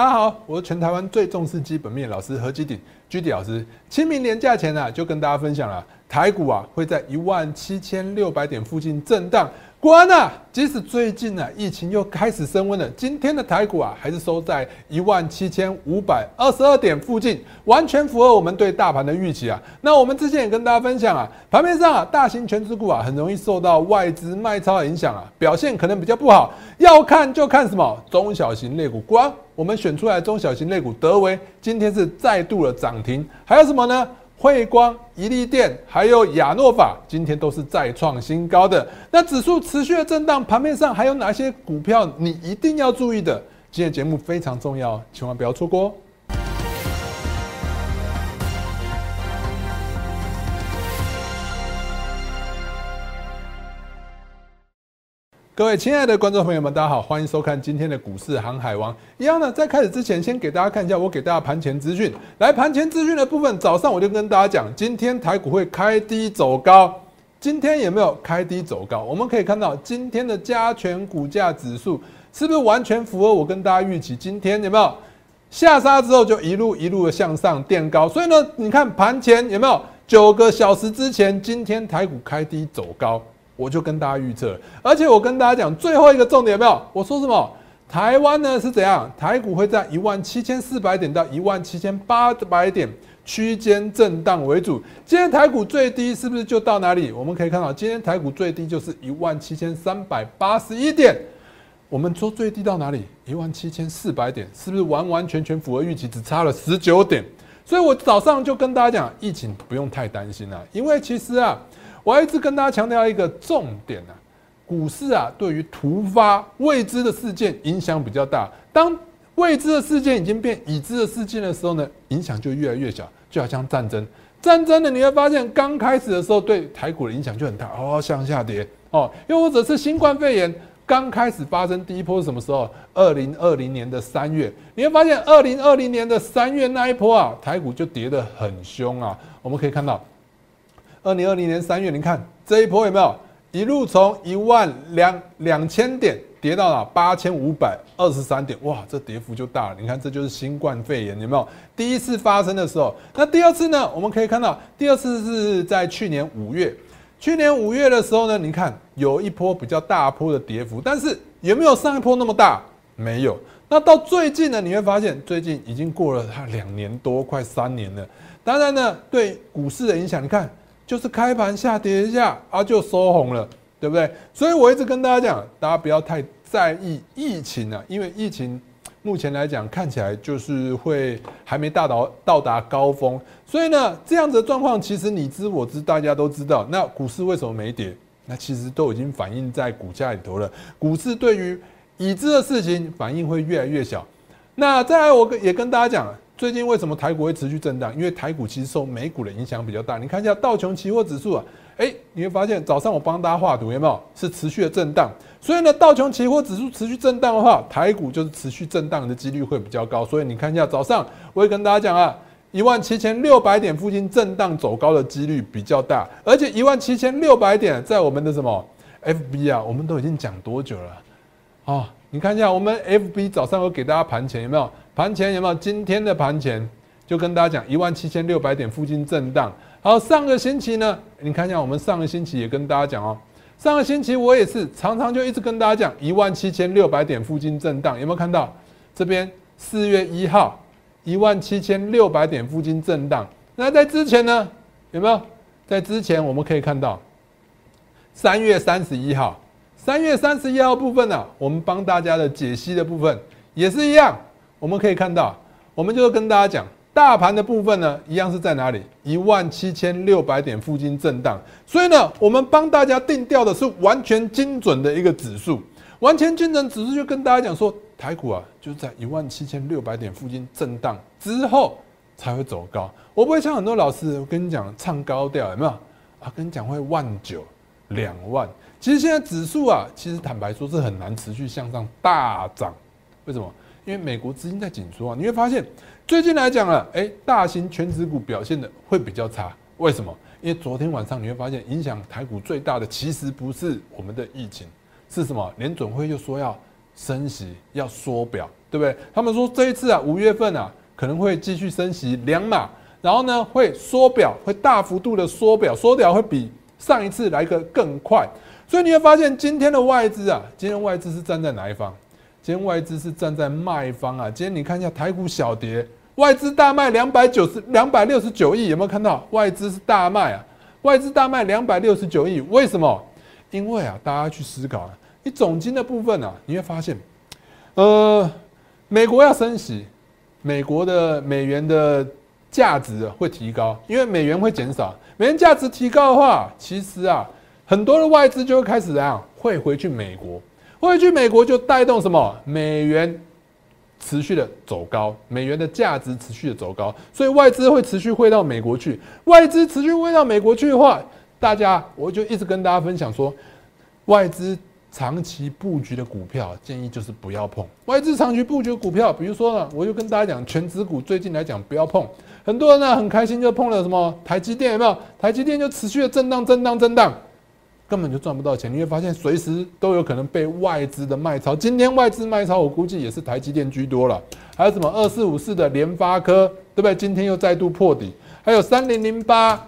大家好，我是全台湾最重视基本面老师何基鼎居迪老师。清明年假前啊，就跟大家分享了台股啊会在一万七千六百点附近震荡。果然啊，即使最近呢疫情又开始升温了，今天的台股啊还是收在一万七千五百二十二点附近，完全符合我们对大盘的预期啊。那我们之前也跟大家分享啊，盘面上啊大型全指股啊很容易受到外资卖超影响啊，表现可能比较不好。要看就看什么中小型类股，光我们选出来中小型类股，德维今天是再度的涨停，还有什么呢？汇光、一利电还有亚诺法，今天都是再创新高的。那指数持续的震荡，盘面上还有哪些股票你一定要注意的？今天节目非常重要，千万不要错过哦。各位亲爱的观众朋友们，大家好，欢迎收看今天的股市航海王。一样呢，在开始之前，先给大家看一下我给大家盘前资讯。来，盘前资讯的部分，早上我就跟大家讲，今天台股会开低走高。今天有没有开低走高？我们可以看到今天的加权股价指数是不是完全符合我跟大家预期？今天有没有下杀之后就一路一路的向上垫高？所以呢，你看盘前有没有九个小时之前，今天台股开低走高。我就跟大家预测，而且我跟大家讲最后一个重点有没有？我说什么？台湾呢是怎样？台股会在一万七千四百点到一万七千八百点区间震荡为主。今天台股最低是不是就到哪里？我们可以看到，今天台股最低就是一万七千三百八十一点。我们说最低到哪里？一万七千四百点，是不是完完全全符合预期？只差了十九点。所以我早上就跟大家讲，疫情不用太担心了，因为其实啊。我一直跟大家强调一个重点啊，股市啊，对于突发未知的事件影响比较大。当未知的事件已经变已知的事件的时候呢，影响就越来越小。就好像战争，战争呢，你会发现刚开始的时候对台股的影响就很大，哦，向下跌哦。又或者是新冠肺炎刚开始发生第一波是什么时候？二零二零年的三月，你会发现二零二零年的三月那一波啊，台股就跌得很凶啊。我们可以看到。二零二零年三月，你看这一波有没有一路从一万两两千点跌到了八千五百二十三点？哇，这跌幅就大了。你看，这就是新冠肺炎有没有第一次发生的时候？那第二次呢？我们可以看到，第二次是在去年五月。去年五月的时候呢，你看有一波比较大波的跌幅，但是有没有上一波那么大？没有。那到最近呢，你会发现最近已经过了它两年多，快三年了。当然呢，对股市的影响，你看。就是开盘下跌一下啊，就收红了，对不对？所以我一直跟大家讲，大家不要太在意疫情啊，因为疫情目前来讲看起来就是会还没大到到达高峰，所以呢，这样子的状况其实你知我知，大家都知道。那股市为什么没跌？那其实都已经反映在股价里头了。股市对于已知的事情反应会越来越小。那再来，我也跟大家讲。最近为什么台股会持续震荡？因为台股其实受美股的影响比较大。你看一下道琼期货指数啊，哎，你会发现早上我帮大家画图有没有？是持续的震荡。所以呢，道琼期货指数持续震荡的话，台股就是持续震荡的几率会比较高。所以你看一下早上，我会跟大家讲啊，一万七千六百点附近震荡走高的几率比较大，而且一万七千六百点在我们的什么 FB 啊，我们都已经讲多久了啊？你看一下我们 FB 早上有给大家盘前有没有？盘前有没有？今天的盘前就跟大家讲一万七千六百点附近震荡。好，上个星期呢，你看一下我们上个星期也跟大家讲哦，上个星期我也是常常就一直跟大家讲一万七千六百点附近震荡，有没有看到？这边四月一号一万七千六百点附近震荡。那在之前呢，有没有？在之前我们可以看到三月三十一号，三月三十一号部分呢，我们帮大家的解析的部分也是一样。我们可以看到，我们就跟大家讲，大盘的部分呢，一样是在哪里？一万七千六百点附近震荡。所以呢，我们帮大家定调的是完全精准的一个指数，完全精准指数就跟大家讲说，台股啊，就是在一万七千六百点附近震荡之后才会走高。我不会像很多老师，我跟你讲唱高调有没有？啊，跟你讲会万九两万。其实现在指数啊，其实坦白说是很难持续向上大涨。为什么？因为美国资金在紧缩啊，你会发现最近来讲啊，哎，大型全指股表现的会比较差。为什么？因为昨天晚上你会发现，影响台股最大的其实不是我们的疫情，是什么？联准会又说要升息、要缩表，对不对？他们说这一次啊，五月份啊，可能会继续升息两码，然后呢，会缩表，会大幅度的缩表，缩表会比上一次来个更快。所以你会发现，今天的外资啊，今天外资是站在哪一方？今天外资是站在卖方啊。今天你看一下台股小跌，外资大卖两百九十两百六十九亿，有没有看到？外资是大卖啊，外资大卖两百六十九亿，为什么？因为啊，大家去思考啊，你总金的部分啊，你会发现，呃，美国要升息，美国的美元的价值会提高，因为美元会减少，美元价值提高的话，其实啊。很多的外资就会开始怎样汇回去美国，汇去美国就带动什么美元持续的走高，美元的价值持续的走高，所以外资会持续汇到美国去。外资持续汇到美国去的话，大家我就一直跟大家分享说，外资长期布局的股票建议就是不要碰。外资长期布局股票，比如说呢，我就跟大家讲，全指股最近来讲不要碰。很多人呢很开心就碰了什么台积电，有没有？台积电就持续的震荡、震荡、震荡。根本就赚不到钱，你会发现随时都有可能被外资的卖超。今天外资卖超，我估计也是台积电居多了。还有什么二四五四的联发科，对不对？今天又再度破底。还有三零零八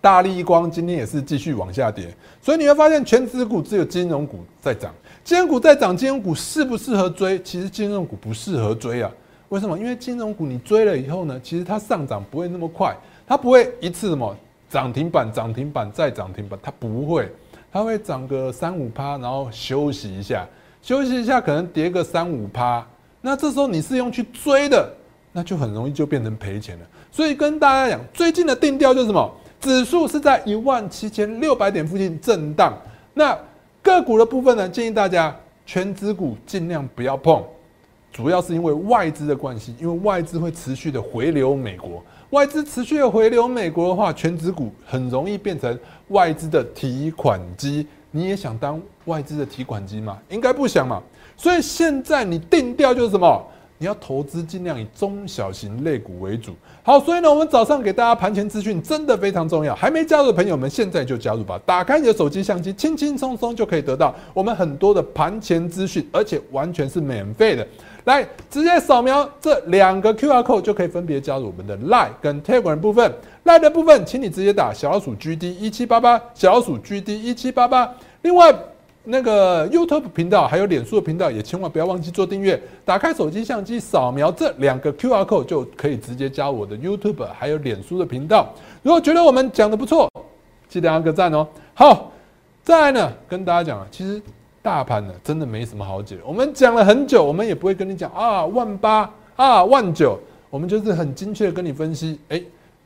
大立光，今天也是继续往下跌。所以你会发现，全指股只有金融股在涨。金融股在涨，金融股适不适合追？其实金融股不适合追啊。为什么？因为金融股你追了以后呢，其实它上涨不会那么快，它不会一次什么。涨停板，涨停板，再涨停板，它不会，它会涨个三五趴，然后休息一下，休息一下，可能跌个三五趴。那这时候你是用去追的，那就很容易就变成赔钱了。所以跟大家讲，最近的定调就是什么？指数是在一万七千六百点附近震荡。那个股的部分呢？建议大家全指股尽量不要碰，主要是因为外资的关系，因为外资会持续的回流美国。外资持续的回流美国的话，全指股很容易变成外资的提款机。你也想当外资的提款机吗？应该不想嘛。所以现在你定调就是什么？你要投资尽量以中小型类股为主。好，所以呢，我们早上给大家盘前资讯真的非常重要。还没加入的朋友们，现在就加入吧！打开你的手机相机，轻轻松松就可以得到我们很多的盘前资讯，而且完全是免费的。来，直接扫描这两个 Q R code 就可以分别加入我们的 Line 跟 Telegram 部分。Line 的部分，请你直接打小老鼠 G D 一七八八，小老鼠 G D 一七八八。另外，那个 YouTube 频道还有脸书的频道，也千万不要忘记做订阅。打开手机相机，扫描这两个 Q R code 就可以直接加我的 YouTube 还有脸书的频道。如果觉得我们讲的不错，记得按个赞哦。好，再来呢，跟大家讲啊，其实。大盘呢，真的没什么好解。我们讲了很久，我们也不会跟你讲啊万八啊万九，我们就是很精确的跟你分析。哎，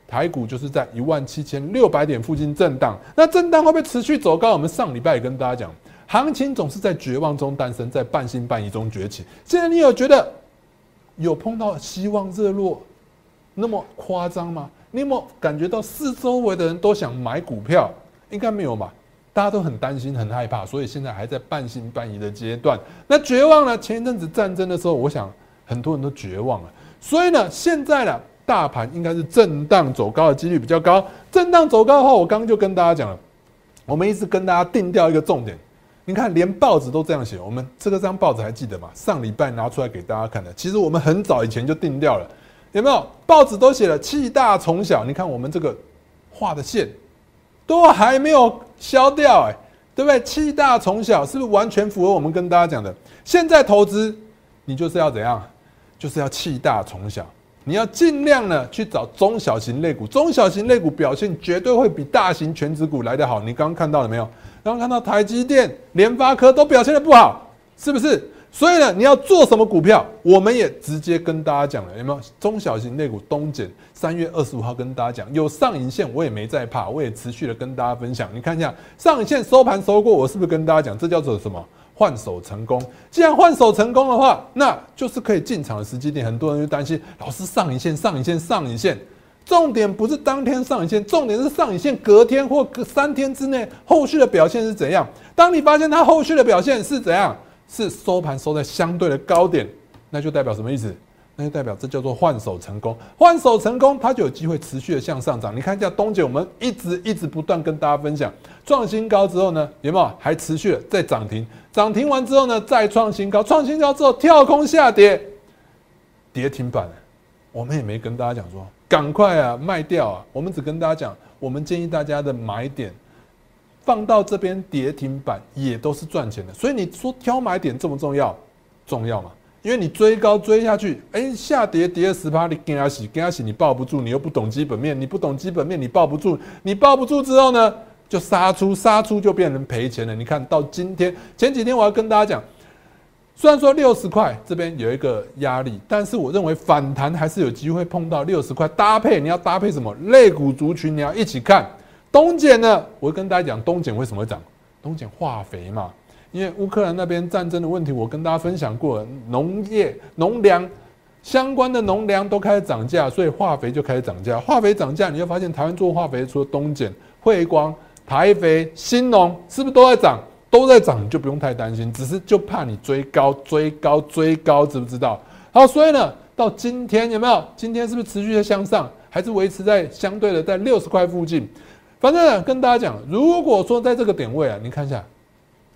台股就是在一万七千六百点附近震荡，那震荡会不会持续走高？我们上礼拜也跟大家讲，行情总是在绝望中诞生，在半信半疑中崛起。现在你有觉得有碰到希望热络那么夸张吗？你有没有感觉到四周围的人都想买股票？应该没有吧？大家都很担心、很害怕，所以现在还在半信半疑的阶段。那绝望呢？前一阵子战争的时候，我想很多人都绝望了。所以呢，现在呢，大盘应该是震荡走高的几率比较高。震荡走高的话，我刚刚就跟大家讲了，我们一直跟大家定掉一个重点。你看，连报纸都这样写。我们这个张报纸还记得吗？上礼拜拿出来给大家看的。其实我们很早以前就定掉了，有没有？报纸都写了气大从小。你看我们这个画的线。都还没有消掉，哎，对不对？气大从小是不是完全符合我们跟大家讲的？现在投资，你就是要怎样？就是要气大从小，你要尽量呢去找中小型类股，中小型类股表现绝对会比大型全职股来得好。你刚刚看到了没有？刚刚看到台积电、联发科都表现的不好，是不是？所以呢，你要做什么股票？我们也直接跟大家讲了，有没有中小型类股东减？三月二十五号跟大家讲，有上影线，我也没在怕，我也持续的跟大家分享。你看一下上影线收盘收过，我是不是跟大家讲，这叫做什么换手成功？既然换手成功的话，那就是可以进场的时机点。很多人就担心，老师上影线、上影线、上影线，重点不是当天上影线，重点是上影线隔天或隔三天之内后续的表现是怎样？当你发现它后续的表现是怎样？是收盘收在相对的高点，那就代表什么意思？那就代表这叫做换手成功，换手成功，它就有机会持续的向上涨。你看一下东姐，我们一直一直不断跟大家分享，创新高之后呢，有没有还持续的在涨停？涨停完之后呢，再创新高，创新高之后跳空下跌，跌停板，我们也没跟大家讲说赶快啊卖掉啊，我们只跟大家讲，我们建议大家的买点放到这边跌停板也都是赚钱的。所以你说挑买点重不重要？重要嘛？因为你追高追下去，哎，下跌跌了十趴，你跟他洗，跟他洗，你抱不住，你又不懂基本面，你不懂基本面，你抱不住，你抱不住之后呢，就杀出，杀出就变成赔钱了。你看到今天前几天，我要跟大家讲，虽然说六十块这边有一个压力，但是我认为反弹还是有机会碰到六十块。搭配你要搭配什么？类股族群你要一起看。东碱呢，我跟大家讲，东碱为什么会涨？东碱化肥嘛。因为乌克兰那边战争的问题，我跟大家分享过，农业、农粮相关的农粮都开始涨价，所以化肥就开始涨价。化肥涨价，你会发现台湾做化肥，除了东碱、汇光、台肥、新农，是不是都在涨？都在涨，你就不用太担心，只是就怕你追高、追高、追高，知不知道？好，所以呢，到今天有没有？今天是不是持续的向上，还是维持在相对的在六十块附近？反正跟大家讲，如果说在这个点位啊，你看一下。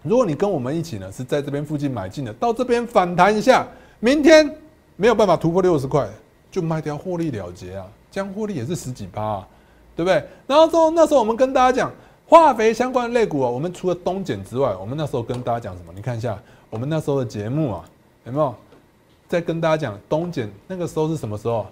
如果你跟我们一起呢，是在这边附近买进的，到这边反弹一下，明天没有办法突破六十块，就卖掉获利了结啊，这样获利也是十几趴，啊，对不对？然后之后那时候我们跟大家讲化肥相关的类股啊，我们除了东碱之外，我们那时候跟大家讲什么？你看一下我们那时候的节目啊，有没有在跟大家讲东碱？那个时候是什么时候？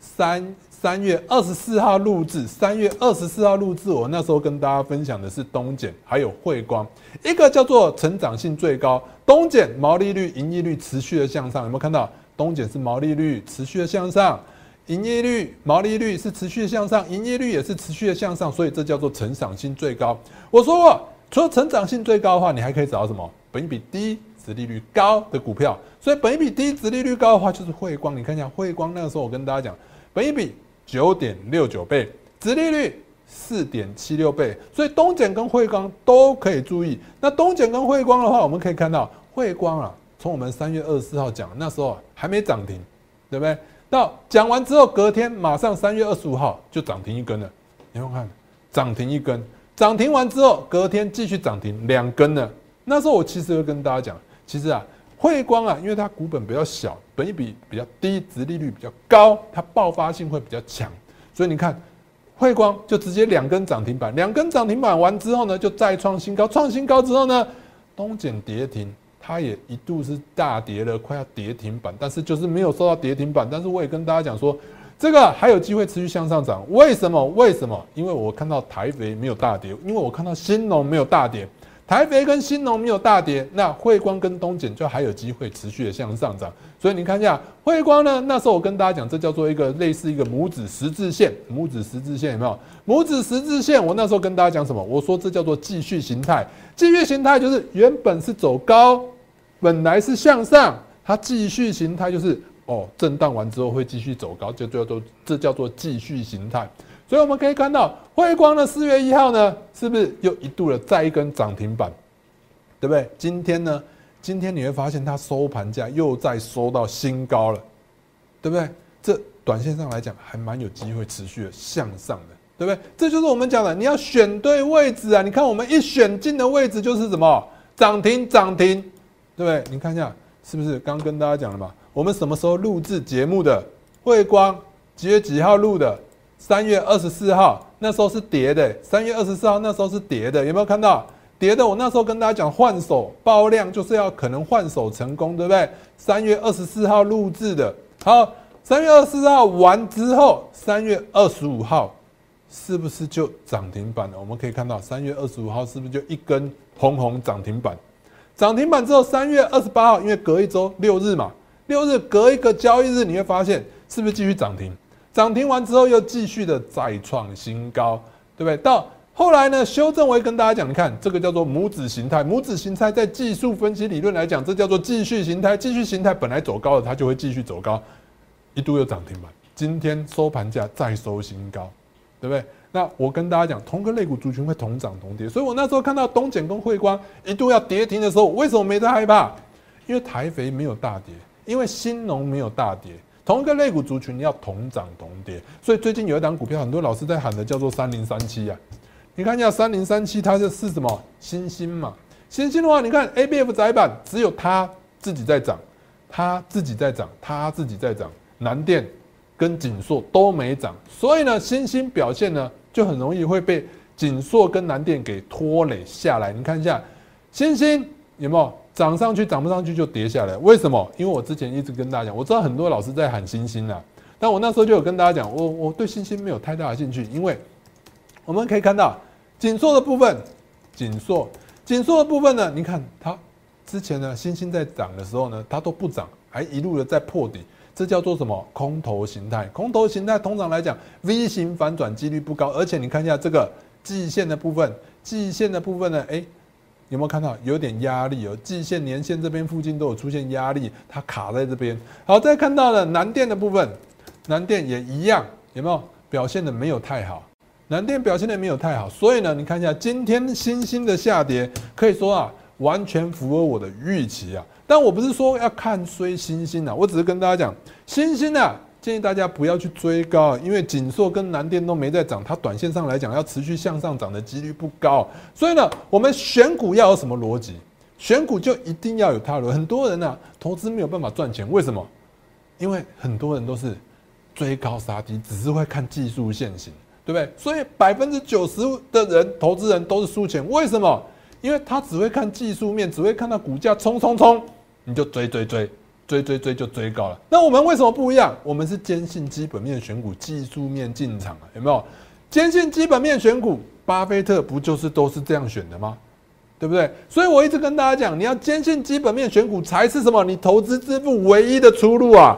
三。三月二十四号录制，三月二十四号录制，我那时候跟大家分享的是东碱还有汇光，一个叫做成长性最高，东碱毛利率、盈利率持续的向上，有没有看到？东碱是毛利率持续的向上，营业率、毛利率是持续的向上，营业率也是持续的向上，所以这叫做成长性最高。我说过，除了成长性最高的话，你还可以找到什么？本益比低、值利率高的股票。所以本益比低、值利率高的话，就是汇光。你看一下汇光，那个时候我跟大家讲，本益比。九点六九倍，殖利率四点七六倍，所以东碱跟汇光都可以注意。那东碱跟汇光的话，我们可以看到汇光啊，从我们三月二十四号讲，那时候还没涨停，对不对？到讲完之后，隔天马上三月二十五号就涨停一根了。你们看，涨停一根，涨停完之后，隔天继续涨停两根了。那时候我其实会跟大家讲，其实啊。汇光啊，因为它股本比较小，本益比比较低，殖利率比较高，它爆发性会比较强，所以你看汇光就直接两根涨停板，两根涨停板完之后呢，就再创新高，创新高之后呢，东碱跌停，它也一度是大跌了，快要跌停板，但是就是没有收到跌停板，但是我也跟大家讲说，这个还有机会持续向上涨，为什么？为什么？因为我看到台肥没有大跌，因为我看到新农没有大跌。台肥跟新农没有大跌，那汇光跟东碱就还有机会持续的向上涨。所以你看一下汇光呢，那时候我跟大家讲，这叫做一个类似一个拇指十字线，拇指十字线有没有？拇指十字线，我那时候跟大家讲什么？我说这叫做继续形态，继续形态就是原本是走高，本来是向上，它继续形态就是哦，震荡完之后会继续走高，就叫做这叫做继续形态。所以我们可以看到，汇光的四月一号呢，是不是又一度的再一根涨停板，对不对？今天呢，今天你会发现它收盘价又再收到新高了，对不对？这短线上来讲还蛮有机会持续的向上的，对不对？这就是我们讲的，你要选对位置啊！你看我们一选进的位置就是什么涨停涨停，对不对？你看一下是不是？刚跟大家讲了嘛，我们什么时候录制节目的？汇光几月几号录的？三月二十四号那时候是跌的，三月二十四号那时候是跌的，有没有看到跌的？我那时候跟大家讲换手爆量就是要可能换手成功，对不对？三月二十四号录制的，好，三月二十四号完之后，三月二十五号是不是就涨停板了？我们可以看到三月二十五号是不是就一根红红涨停板？涨停板之后，三月二十八号因为隔一周六日嘛，六日隔一个交易日，你会发现是不是继续涨停？涨停完之后又继续的再创新高，对不对？到后来呢，修正我会跟大家讲，你看这个叫做拇指形态，拇指形态在技术分析理论来讲，这叫做继续形态。继续形态本来走高的，它就会继续走高，一度又涨停板，今天收盘价再收新高，对不对？那我跟大家讲，同个类股族群会同涨同跌，所以我那时候看到东简跟汇光一度要跌停的时候，为什么没在害怕？因为台肥没有大跌，因为新农没有大跌。同一个类股族群要同涨同跌。所以最近有一档股票，很多老师在喊的叫做三零三七啊。你看一下三零三七，它就是什么新兴嘛？新兴的话，你看 A B F 窄板只有它自己在涨，它自己在涨，它自己在涨，南电跟锦硕都没涨，所以呢，新兴表现呢就很容易会被锦硕跟南电给拖累下来。你看一下新兴有没有涨上去，涨不上去就跌下来？为什么？因为我之前一直跟大家讲，我知道很多老师在喊星星啊，但我那时候就有跟大家讲，我我对星星没有太大的兴趣，因为我们可以看到紧缩的部分，紧缩。紧缩的部分呢？你看它之前呢，星星在涨的时候呢，它都不涨，还一路的在破底，这叫做什么？空头形态。空头形态通常来讲，V 型反转几率不高。而且你看一下这个季线的部分，季线的部分呢，哎，有没有看到有点压力哦？季线、年线这边附近都有出现压力，它卡在这边。好，再看到了南电的部分，南电也一样，有没有表现的没有太好？南电表现的没有太好，所以呢，你看一下今天新兴的下跌，可以说啊，完全符合我的预期啊。但我不是说要看追新兴啊，我只是跟大家讲，新兴啊，建议大家不要去追高，因为锦硕跟南电都没在涨，它短线上来讲要持续向上涨的几率不高。所以呢，我们选股要有什么逻辑？选股就一定要有套路。很多人呢，投资没有办法赚钱，为什么？因为很多人都是追高杀低，只是会看技术线型。对不对？所以百分之九十的人，投资人都是输钱。为什么？因为他只会看技术面，只会看到股价冲冲冲，你就追追追追追追就追高了。那我们为什么不一样？我们是坚信基本面选股，技术面进场啊，有没有？坚信基本面选股，巴菲特不就是都是这样选的吗？对不对？所以我一直跟大家讲，你要坚信基本面选股才是什么？你投资致富唯一的出路啊！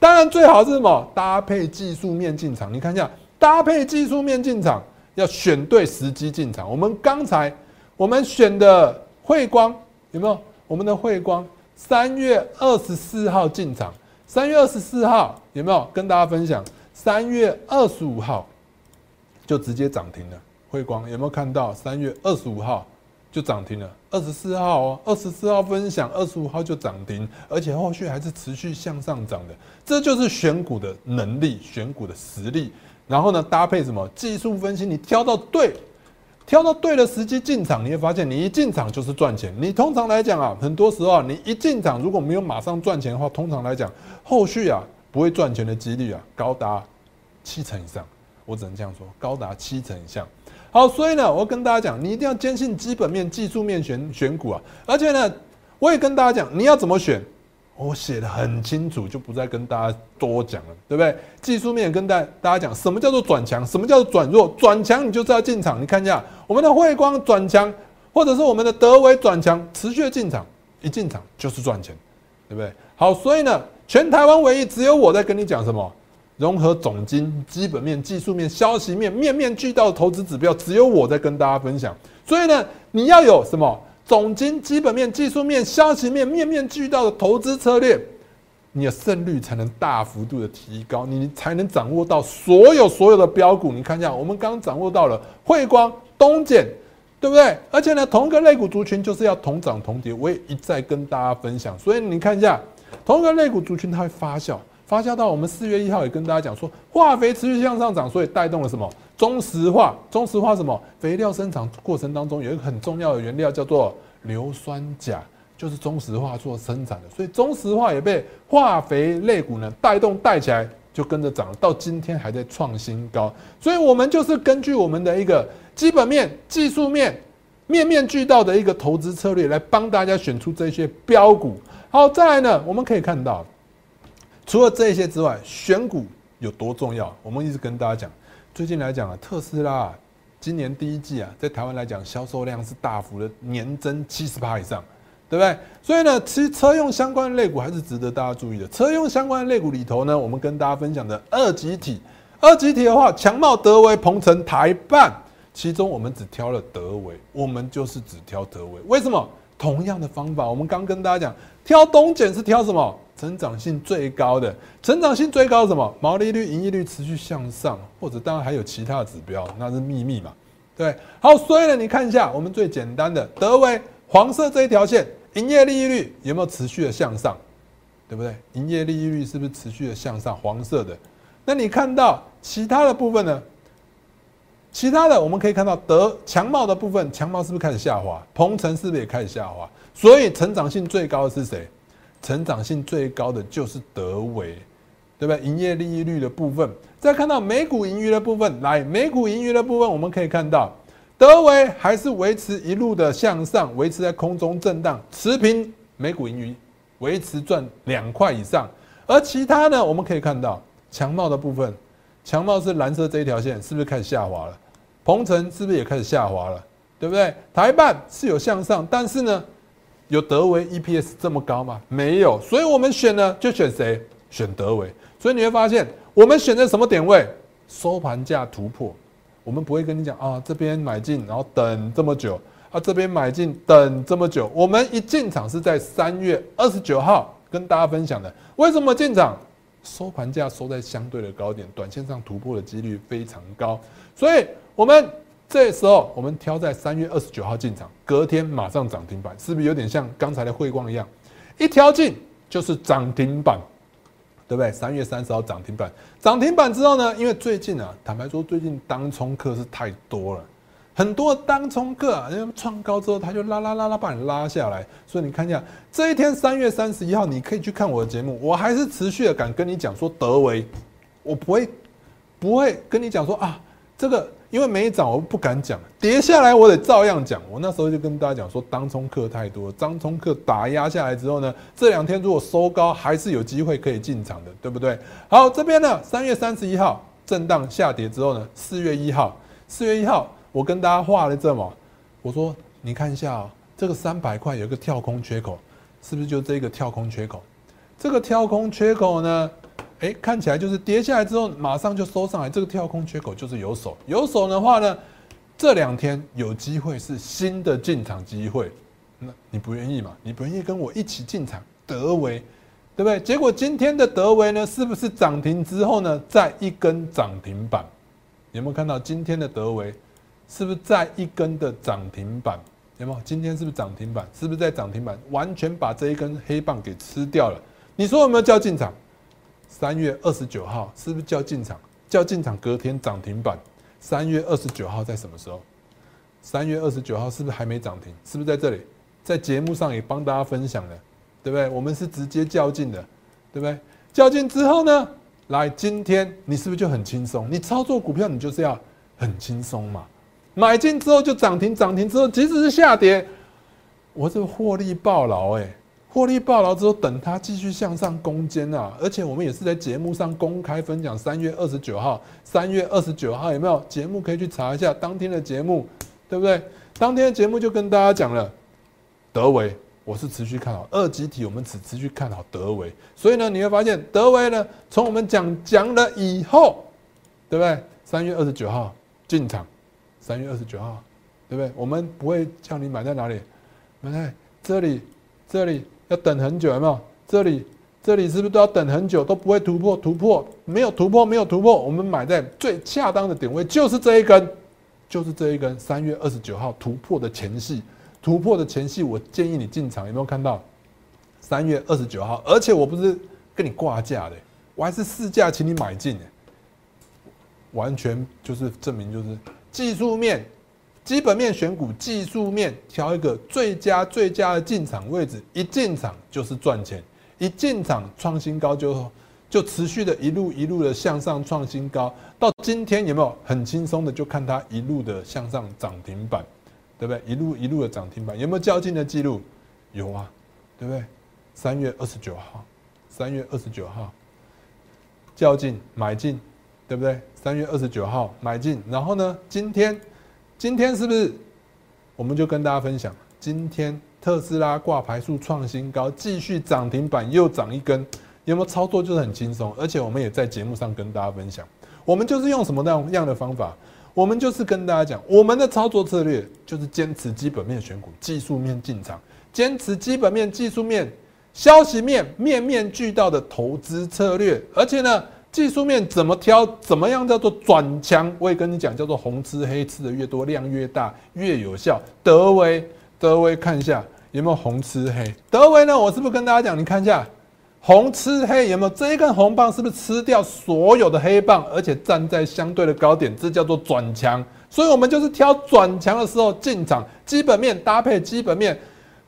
当然最好是什么？搭配技术面进场。你看一下。搭配技术面进场，要选对时机进场。我们刚才我们选的汇光有没有？我们的汇光三月二十四号进场，三月二十四号有没有跟大家分享？三月二十五号就直接涨停了。汇光有没有看到？三月二十五号就涨停了。二十四号哦，二十四号分享，二十五号就涨停，而且后续还是持续向上涨的。这就是选股的能力，选股的实力。然后呢，搭配什么技术分析？你挑到对，挑到对的时机进场，你会发现你一进场就是赚钱。你通常来讲啊，很多时候啊，你一进场如果没有马上赚钱的话，通常来讲，后续啊不会赚钱的几率啊高达七成以上。我只能这样说，高达七成以上。好，所以呢，我跟大家讲，你一定要坚信基本面、技术面选选股啊。而且呢，我也跟大家讲，你要怎么选。我写的很清楚，就不再跟大家多讲了，对不对？技术面跟大大家讲，什么叫做转强，什么叫做转弱？转强你就是要进场，你看一下我们的汇光转强，或者是我们的德维转强，持续进场，一进场就是赚钱，对不对？好，所以呢，全台湾唯一只有我在跟你讲什么，融合总金、基本面、技术面、消息面，面面俱到的投资指标，只有我在跟大家分享。所以呢，你要有什么？总经基本面、技术面、消息面，面面俱到的投资策略，你的胜率才能大幅度的提高，你才能掌握到所有所有的标股。你看一下，我们刚掌握到了汇光、东碱，对不对？而且呢，同一个类股族群就是要同涨同跌，我也一再跟大家分享。所以你看一下，同一个类股族群它会发酵，发酵到我们四月一号也跟大家讲说，化肥持续向上涨，所以带动了什么？中石化，中石化什么？肥料生产过程当中有一个很重要的原料叫做硫酸钾，就是中石化做生产的，所以中石化也被化肥类股呢带动带起来，就跟着涨，到今天还在创新高。所以我们就是根据我们的一个基本面、技术面面面俱到的一个投资策略，来帮大家选出这些标股。好，再来呢，我们可以看到，除了这些之外，选股有多重要？我们一直跟大家讲。最近来讲啊，特斯拉今年第一季啊，在台湾来讲销售量是大幅的年增七十趴以上，对不对？所以呢，其实车用相关的类股还是值得大家注意的。车用相关的类股里头呢，我们跟大家分享的二级体，二级体的话，强茂、德维、鹏程、台办，其中我们只挑了德维，我们就是只挑德维。为什么？同样的方法，我们刚跟大家讲，挑东碱是挑什么？成长性最高的，成长性最高什么？毛利率、盈利率持续向上，或者当然还有其他指标，那是秘密嘛？对，好，所以呢，你看一下我们最简单的德威黄色这一条线，营业利率有没有持续的向上？对不对？营业利率是不是持续的向上？黄色的。那你看到其他的部分呢？其他的我们可以看到德强茂的部分，强茂是不是开始下滑？鹏程是不是也开始下滑？所以成长性最高的是谁？成长性最高的就是德维，对不对？营业利益率的部分，再看到美股盈余的部分，来美股盈余的部分，我们可以看到德维还是维持一路的向上，维持在空中震荡持平，美股盈余。维持赚两块以上，而其他呢？我们可以看到强茂的部分，强茂是蓝色这一条线，是不是开始下滑了？鹏程是不是也开始下滑了？对不对？台办是有向上，但是呢，有德维 EPS 这么高吗？没有，所以我们选呢，就选谁？选德维。所以你会发现，我们选择什么点位？收盘价突破，我们不会跟你讲啊，这边买进，然后等这么久。啊，这边买进等这么久，我们一进场是在三月二十九号跟大家分享的。为什么进场？收盘价收在相对的高点，短线上突破的几率非常高，所以我们这时候我们挑在三月二十九号进场，隔天马上涨停板，是不是有点像刚才的汇光一样？一挑进就是涨停板，对不对？三月三十号涨停板，涨停板之后呢？因为最近啊，坦白说，最近当冲客是太多了。很多当冲客啊，因为创高之后，他就拉拉拉拉把你拉下来。所以你看一下这一天三月三十一号，你可以去看我的节目，我还是持续的敢跟你讲说德维，我不会不会跟你讲说啊这个因为没涨我不敢讲，跌下来我得照样讲。我那时候就跟大家讲说当冲客太多，当冲客打压下来之后呢，这两天如果收高还是有机会可以进场的，对不对？好，这边呢三月三十一号震荡下跌之后呢，四月一号，四月一号。我跟大家画了这么，我说你看一下啊，这个三百块有一个跳空缺口，是不是就这个跳空缺口？这个跳空缺口呢，哎，看起来就是跌下来之后马上就收上来，这个跳空缺口就是有手，有手的话呢，这两天有机会是新的进场机会，那你不愿意嘛？你不愿意跟我一起进场德维，对不对？结果今天的德维呢，是不是涨停之后呢，再一根涨停板？有没有看到今天的德维？是不是在一根的涨停板？有没有？今天是不是涨停板？是不是在涨停板完全把这一根黑棒给吃掉了？你说有没有叫进场？三月二十九号是不是叫进场？叫进场隔天涨停板。三月二十九号在什么时候？三月二十九号是不是还没涨停？是不是在这里？在节目上也帮大家分享了，对不对？我们是直接较劲的，对不对？较劲之后呢？来，今天你是不是就很轻松？你操作股票你就是要很轻松嘛。买进之后就涨停，涨停之后即使是下跌，我这获利爆牢哎，获利爆牢之后等它继续向上攻坚啊！而且我们也是在节目上公开分享，三月二十九号，三月二十九号有没有节目可以去查一下当天的节目，对不对？当天的节目就跟大家讲了，德维我是持续看好二级体，我们只持续看好德维，所以呢你会发现德维呢从我们讲讲了以后，对不对？三月二十九号进场。三月二十九号，对不对？我们不会叫你买在哪里，买在这里，这里要等很久，有没有？这里，这里是不是都要等很久，都不会突破？突破没有突破，没有突破，我们买在最恰当的点位，就是这一根，就是这一根。三月二十九号突破的前戏，突破的前戏，我建议你进场，有没有看到？三月二十九号，而且我不是跟你挂价的，我还是试价请你买进，完全就是证明就是。技术面、基本面选股，技术面挑一个最佳最佳的进场位置，一进场就是赚钱，一进场创新高就就持续的一路一路的向上创新高，到今天有没有很轻松的就看它一路的向上涨停板，对不对？一路一路的涨停板有没有较劲的记录？有啊，对不对？三月二十九号，三月二十九号较劲买进。对不对？三月二十九号买进，然后呢？今天，今天是不是？我们就跟大家分享，今天特斯拉挂牌数创新高，继续涨停板又涨一根，有没有操作？就是很轻松，而且我们也在节目上跟大家分享，我们就是用什么样样的方法？我们就是跟大家讲，我们的操作策略就是坚持基本面选股，技术面进场，坚持基本面、技术面、消息面面面俱到的投资策略，而且呢？技术面怎么挑？怎么样叫做转强？我也跟你讲，叫做红吃黑吃的越多，量越大，越有效。德维，德维看一下有没有红吃黑？德维呢？我是不是跟大家讲？你看一下，红吃黑，有没有这一根红棒？是不是吃掉所有的黑棒，而且站在相对的高点？这叫做转强。所以我们就是挑转强的时候进场，基本面搭配基本面，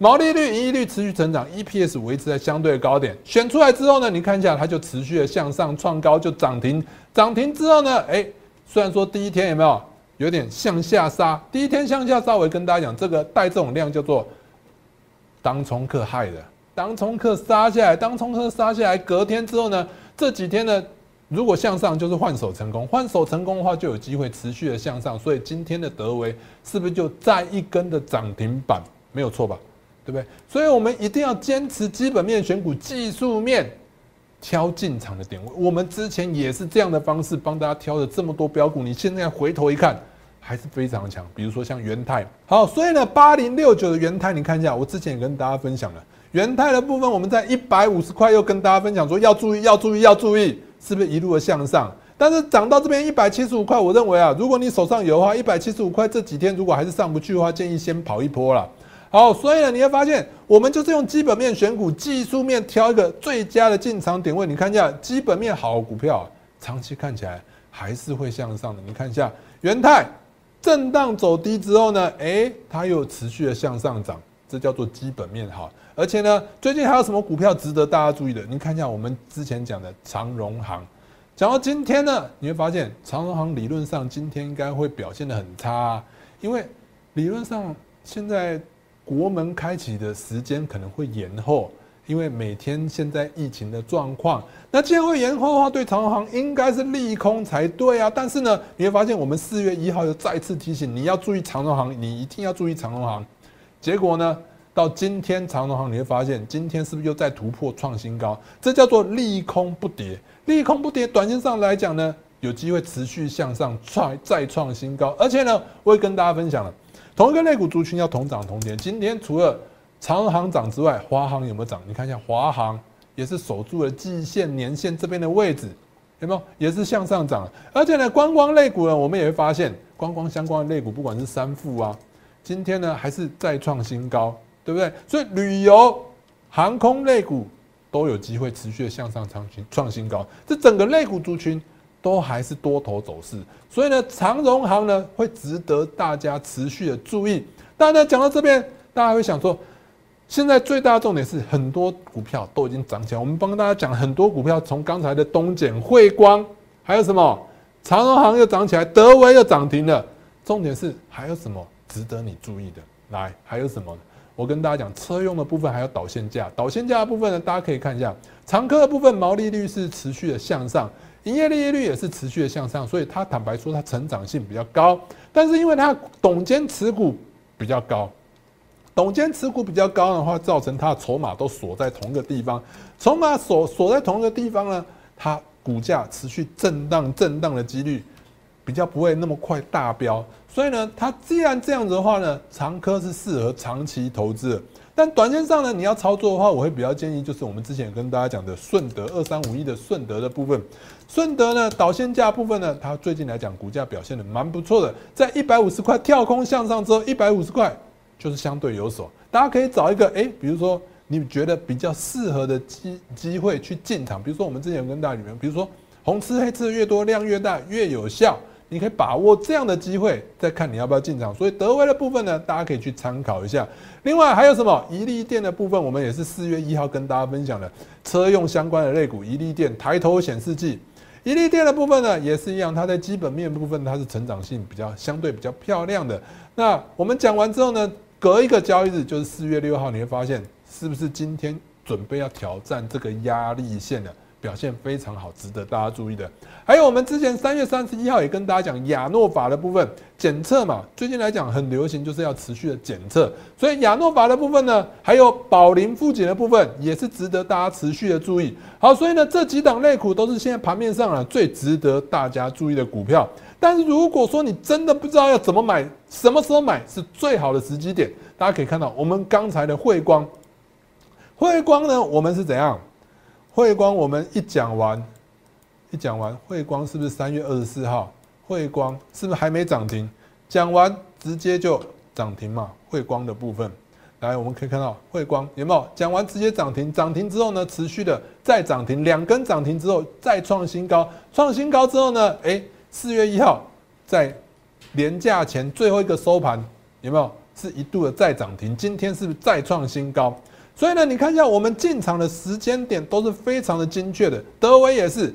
毛利率、盈利率持续成长，EPS 维持在相对的高点。选出来之后呢，你看一下，它就持续的向上创高，就涨停。涨停之后呢，哎，虽然说第一天有没有有点向下杀？第一天向下稍微跟大家讲，这个带这种量叫做当冲客害的。当冲客杀下来，当冲客杀下来，隔天之后呢？这几天呢，如果向上就是换手成功，换手成功的话就有机会持续的向上。所以今天的德威是不是就再一根的涨停板？没有错吧？对不对？所以我们一定要坚持基本面选股，技术面挑进场的点位。我们之前也是这样的方式帮大家挑了这么多标股，你现在回头一看，还是非常强。比如说像元泰，好，所以呢，八零六九的元泰，你看一下，我之前也跟大家分享了。元泰的部分，我们在一百五十块又跟大家分享说要注意，要注意，要注意，是不是一路的向上？但是涨到这边一百七十五块，我认为啊，如果你手上有的话，一百七十五块这几天如果还是上不去的话，建议先跑一波了。好，所以呢，你会发现我们就是用基本面选股，技术面挑一个最佳的进场点位。你看一下基本面好股票，长期看起来还是会向上的。你看一下元泰震荡走低之后呢，诶，它又持续的向上涨，这叫做基本面好。而且呢，最近还有什么股票值得大家注意的？你看一下我们之前讲的长荣行，讲到今天呢，你会发现长荣行理论上今天应该会表现的很差，因为理论上现在国门开启的时间可能会延后，因为每天现在疫情的状况，那既然会延后的话，对长荣行应该是利空才对啊。但是呢，你会发现我们四月一号又再次提醒你要注意长荣行，你一定要注意长荣行，结果呢？到今天长荣行你会发现，今天是不是又在突破创新高？这叫做利空不跌，利空不跌，短线上来讲呢，有机会持续向上创再创新高。而且呢，我也跟大家分享了，同一个类股族群要同涨同跌。今天除了长航涨之外，华航有没有涨？你看一下华航也是守住了季线、年线这边的位置，有没有？也是向上涨。而且呢，观光类股呢，我们也会发现，观光相关的类股，不管是三富啊，今天呢还是再创新高。对不对？所以旅游、航空类股都有机会持续的向上创新创新高，这整个类股族群都还是多头走势。所以呢，长荣行呢会值得大家持续的注意。大家讲到这边，大家会想说，现在最大的重点是很多股票都已经涨起来。我们帮大家讲很多股票，从刚才的东简、汇光，还有什么长荣行又涨起来，德威又涨停了。重点是还有什么值得你注意的？来，还有什么？我跟大家讲，车用的部分还有导线架，导线架的部分呢，大家可以看一下，长科的部分毛利率是持续的向上，营业利益率也是持续的向上，所以它坦白说它成长性比较高，但是因为它董监持股比较高，董监持股比较高的话，造成它的筹码都锁在同一个地方，筹码锁锁在同一个地方呢，它股价持续震荡震荡的几率。比较不会那么快大飙，所以呢，它既然这样子的话呢，长科是适合长期投资的。但短线上呢，你要操作的话，我会比较建议就是我们之前跟大家讲的顺德二三五一的顺德的部分。顺德呢，导线价部分呢，它最近来讲股价表现的蛮不错的，在一百五十块跳空向上之后，一百五十块就是相对有手，大家可以找一个哎，比如说你觉得比较适合的机机会去进场，比如说我们之前跟大家里面，比如说红吃黑吃的越多，量越大，越有效。你可以把握这样的机会，再看你要不要进场。所以德威的部分呢，大家可以去参考一下。另外还有什么？一利电的部分，我们也是四月一号跟大家分享的车用相关的类股，一利电抬头显示器。宜利电的部分呢，也是一样，它在基本面部分它是成长性比较相对比较漂亮的。那我们讲完之后呢，隔一个交易日就是四月六号，你会发现是不是今天准备要挑战这个压力线了？表现非常好，值得大家注意的。还有我们之前三月三十一号也跟大家讲亚诺法的部分检测嘛，最近来讲很流行，就是要持续的检测。所以亚诺法的部分呢，还有宝林复检的部分，也是值得大家持续的注意。好，所以呢这几档类股都是现在盘面上啊最值得大家注意的股票。但是如果说你真的不知道要怎么买，什么时候买是最好的时机点，大家可以看到我们刚才的汇光，汇光呢，我们是怎样？汇光，我们一讲完，一讲完，汇光是不是三月二十四号？汇光是不是还没涨停？讲完直接就涨停嘛？汇光的部分，来，我们可以看到汇光有没有讲完直接涨停，涨停之后呢，持续的再涨停，两根涨停之后再创新高，创新高之后呢，哎，四月一号在年假前最后一个收盘有没有是一度的再涨停？今天是不是再创新高？所以呢，你看一下我们进场的时间点都是非常的精确的。德威也是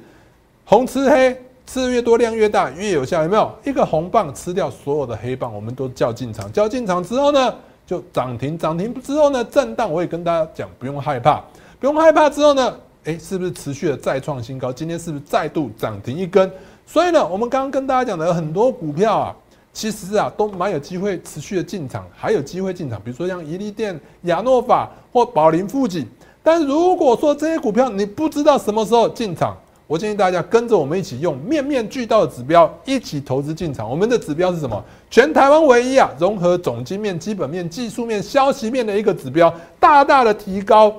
红吃黑。吃越多量越大越有效，有没有一个红棒吃掉所有的黑棒？我们都叫进场，叫进场之后呢，就涨停，涨停之后呢，震荡。我也跟大家讲，不用害怕，不用害怕。之后呢，诶，是不是持续的再创新高？今天是不是再度涨停一根？所以呢，我们刚刚跟大家讲的很多股票啊，其实啊都蛮有机会持续的进场，还有机会进场。比如说像宜利电、亚诺法或宝林富锦。但如果说这些股票你不知道什么时候进场，我建议大家跟着我们一起用面面俱到的指标一起投资进场。我们的指标是什么？全台湾唯一啊，融合总经面、基本面、技术面、消息面的一个指标，大大的提高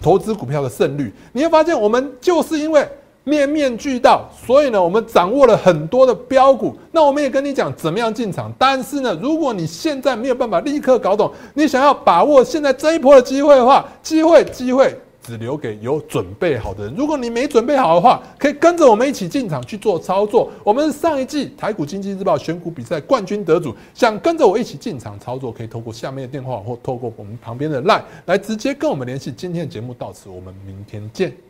投资股票的胜率。你会发现，我们就是因为面面俱到，所以呢，我们掌握了很多的标股。那我们也跟你讲怎么样进场。但是呢，如果你现在没有办法立刻搞懂，你想要把握现在这一波的机会的话，机会，机会。只留给有准备好的人。如果你没准备好的话，可以跟着我们一起进场去做操作。我们是上一季台股经济日报选股比赛冠军得主，想跟着我一起进场操作，可以透过下面的电话或透过我们旁边的 LINE 来直接跟我们联系。今天的节目到此，我们明天见。